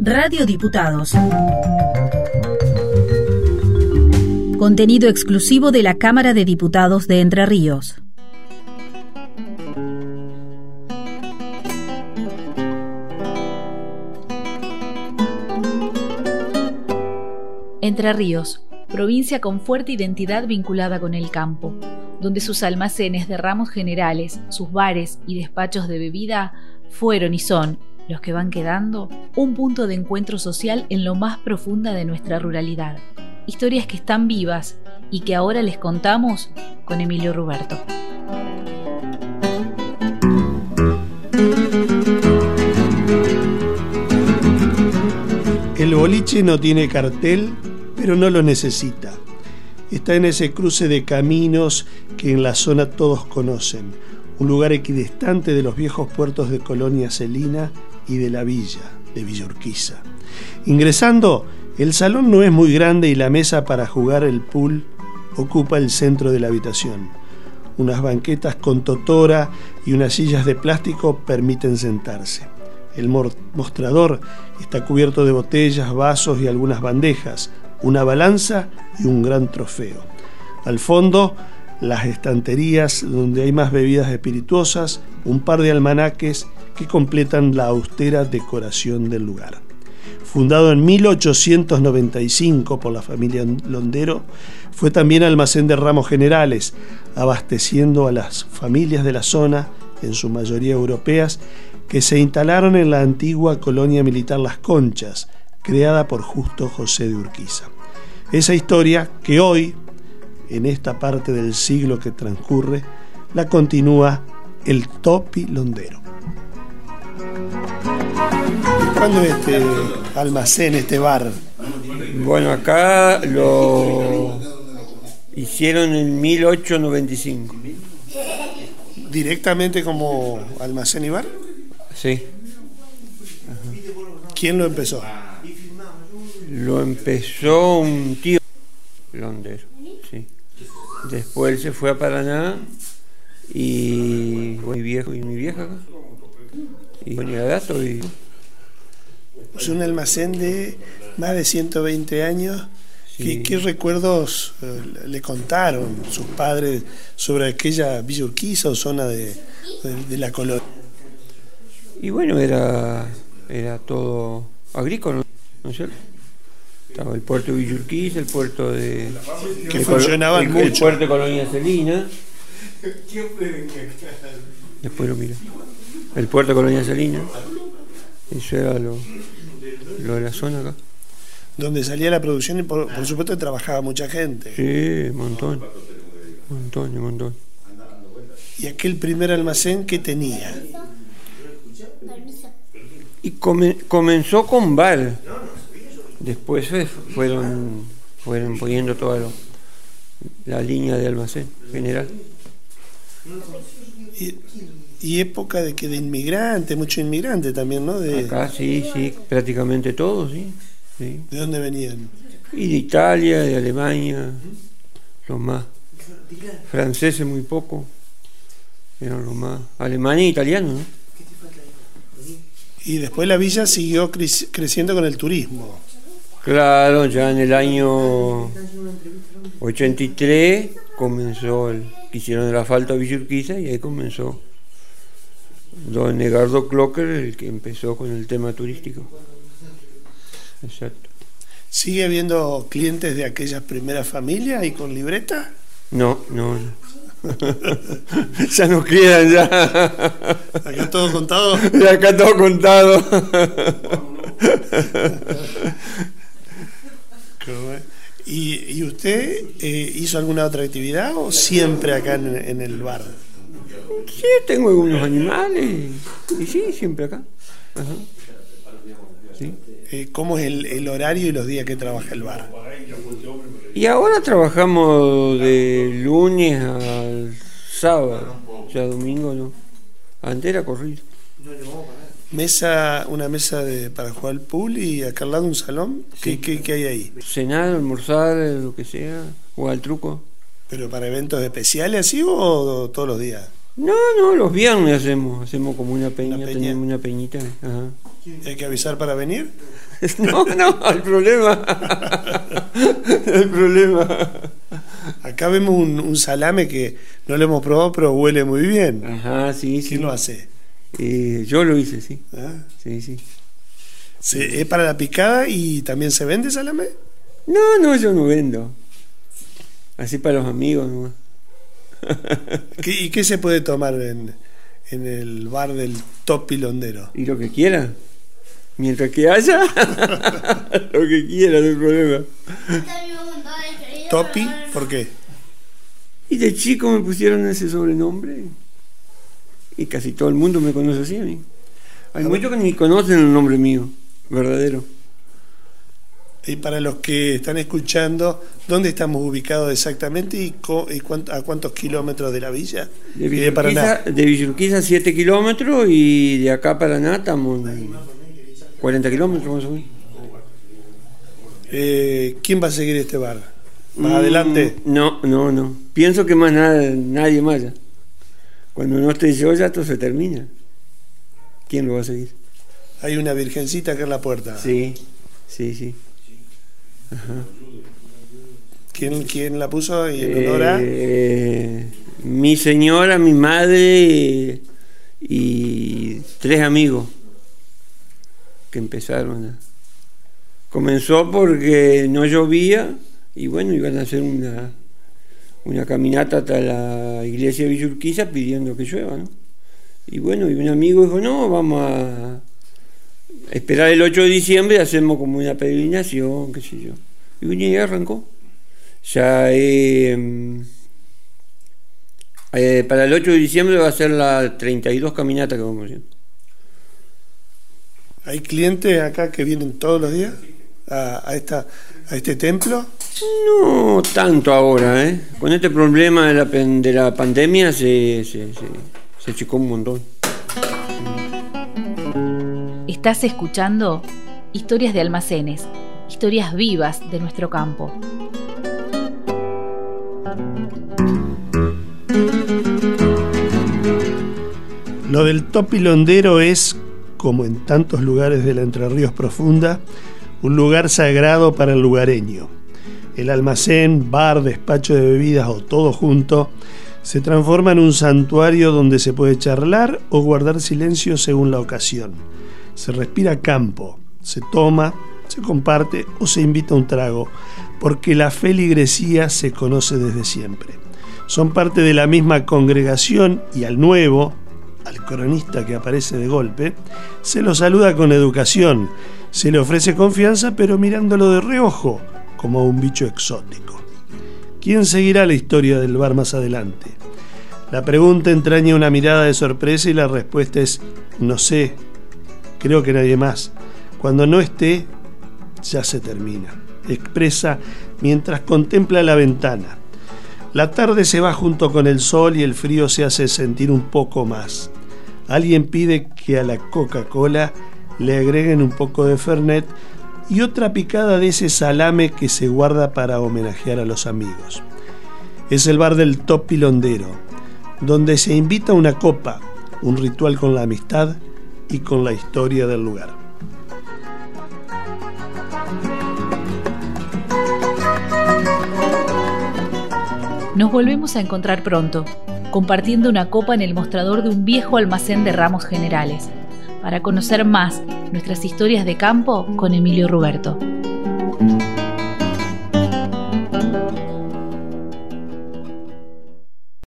Radio Diputados. Contenido exclusivo de la Cámara de Diputados de Entre Ríos. Entre Ríos, provincia con fuerte identidad vinculada con el campo, donde sus almacenes de ramos generales, sus bares y despachos de bebida fueron y son los que van quedando, un punto de encuentro social en lo más profunda de nuestra ruralidad. Historias que están vivas y que ahora les contamos con Emilio Ruberto. El boliche no tiene cartel, pero no lo necesita. Está en ese cruce de caminos que en la zona todos conocen, un lugar equidistante de los viejos puertos de Colonia Celina y de la villa de Villorquiza. Ingresando, el salón no es muy grande y la mesa para jugar el pool ocupa el centro de la habitación. Unas banquetas con totora y unas sillas de plástico permiten sentarse. El mostrador está cubierto de botellas, vasos y algunas bandejas, una balanza y un gran trofeo. Al fondo, las estanterías donde hay más bebidas espirituosas, un par de almanaques que completan la austera decoración del lugar. Fundado en 1895 por la familia Londero, fue también almacén de ramos generales, abasteciendo a las familias de la zona, en su mayoría europeas, que se instalaron en la antigua colonia militar Las Conchas, creada por Justo José de Urquiza. Esa historia que hoy, en esta parte del siglo que transcurre, la continúa el Topi Londero. ¿Cuándo este almacén, este bar? Bueno, acá lo hicieron en 1895. ¿Directamente como almacén y bar? Sí. ¿Quién lo empezó? Lo empezó un tío londero, sí. Después se fue a Paraná y mi viejo y mi vieja. Y ponía datos y es un almacén de más de 120 años. ¿Qué, recuerdos eh, le contaron sus padres sobre aquella Villa Urquiza o zona de, la colonia? Y bueno, era, era todo agrícola, ¿no es cierto? Estaba el puerto de Villurquiza, el puerto de. que funcionaba el, el, puerto de Colonia Celina. Después lo mira. El puerto de Colonia Celina. Eso era lo, lo de la zona acá. Donde salía la producción y por, supuesto trabajaba mucha gente. Sí, un montón. Un montón, un montón. ¿Y aquel primer almacén qué tenía? Y comenzó con bar. Después fueron, fueron poniendo toda la línea de almacén general. ¿Y, y época de que de inmigrante, mucho inmigrante también, ¿no? De... Acá sí, sí, prácticamente todos, sí, ¿De dónde venían? Y de Italia, de Alemania, los más. Franceses muy poco, eran los más. Alemania e italiano, ¿no? Y después la villa siguió creciendo con el turismo. Claro, ya en el año 83 comenzó el, hicieron el asfalto a Villurquiza y ahí comenzó don Edgardo Clocker, el que empezó con el tema turístico. Exacto. ¿Sigue habiendo clientes de aquellas primeras familias y con libreta? No, no. ya no quedan, ya. ¿Acá todo contado? Ya acá todo contado. ¿Y, usted eh, hizo alguna otra actividad o siempre acá en el bar? Sí, tengo algunos animales. Y sí, siempre acá. Eh, ¿Cómo es el, horario y los días que trabaja el bar? Y ahora trabajamos de lunes al sábado. Ya domingo no. Antes era corrido. Mesa, una mesa de, para jugar al pool y acá al lado un salón. ¿Qué, qué, hay ahí? Cenar, almorzar, lo que sea, jugar al truco. ¿Pero para eventos especiales así o todos los días? No, no, los viernes hacemos, hacemos como una peña, tenemos una peñita. ¿Hay que avisar para venir? No, no, el problema. el problema. Acá vemos un, salame que no lo hemos probado, pero huele muy bien. Ajá, sí, sí. ¿Quién lo hace? Eh, yo lo hice, sí. ¿Ah? Sí, sí. ¿Es para la picada y también se vende salame? No, no, yo no vendo. Así para los amigos nomás. ¿Y qué se puede tomar en, en el bar del Top Pilondero? Y lo que quiera. Mientras que haya, lo que quiera, no hay problema. ¿Topi? ¿Por qué? Y de chico me pusieron ese sobrenombre. Y casi todo el mundo me conoce así a mí. Hay muchos que ni conocen el nombre mío, verdadero. Y para los que están escuchando, ¿dónde estamos ubicados exactamente y, a cuántos kilómetros de la villa? De Villurquiza, de Villurquiza 7 kilómetros y de acá a Paraná estamos 40 kilómetros más o menos. Eh, ¿Quién va a seguir este bar? ¿Más mm, adelante? No, no, no. Pienso que más nada, nadie más ya. Cuando no esté yo ya esto se termina. ¿Quién lo va a seguir? Hay una virgencita acá en la puerta. Sí, sí, sí. ¿Quién, la puso y en honor eh, mi señora, mi madre y tres amigos que empezaron Comenzó porque no llovía y bueno, iban a hacer una, una caminata hasta la iglesia de Villurquiza pidiendo que llueva, ¿no? Y bueno, y un amigo dijo, no, vamos a esperar el 8 de diciembre, hacemos como una peregrinación, qué sé yo. Y arrancó. Ya eh, eh, para el 8 de diciembre va a ser la 32 caminata que vamos haciendo. ¿Hay clientes acá que vienen todos los días a, esta, a este templo? No tanto ahora, ¿eh? Con este problema de la, de la pandemia se, se, se, se achicó un montón. Estás escuchando Historias de Almacenes, historias vivas de nuestro campo. Lo del topilondero es, como en tantos lugares de la Entre Ríos Profunda, un lugar sagrado para el lugareño. El almacén, bar, despacho de bebidas o todo junto se transforma en un santuario donde se puede charlar o guardar silencio según la ocasión. Se respira campo, se toma, se comparte o se invita a un trago, porque la feligresía se conoce desde siempre. Son parte de la misma congregación y al nuevo, al cronista que aparece de golpe, se lo saluda con educación, se le ofrece confianza pero mirándolo de reojo, como a un bicho exótico. ¿Quién seguirá la historia del bar más adelante? La pregunta entraña una mirada de sorpresa y la respuesta es no sé, creo que nadie más. Cuando no esté, ya se termina. Expresa mientras contempla la ventana. La tarde se va junto con el sol y el frío se hace sentir un poco más. Alguien pide que a la Coca-Cola le agreguen un poco de Fernet y otra picada de ese salame que se guarda para homenajear a los amigos. Es el bar del Top Pilondero, donde se invita una copa, un ritual con la amistad y con la historia del lugar. Nos volvemos a encontrar pronto, compartiendo una copa en el mostrador de un viejo almacén de ramos generales para conocer más nuestras historias de campo con Emilio Ruberto.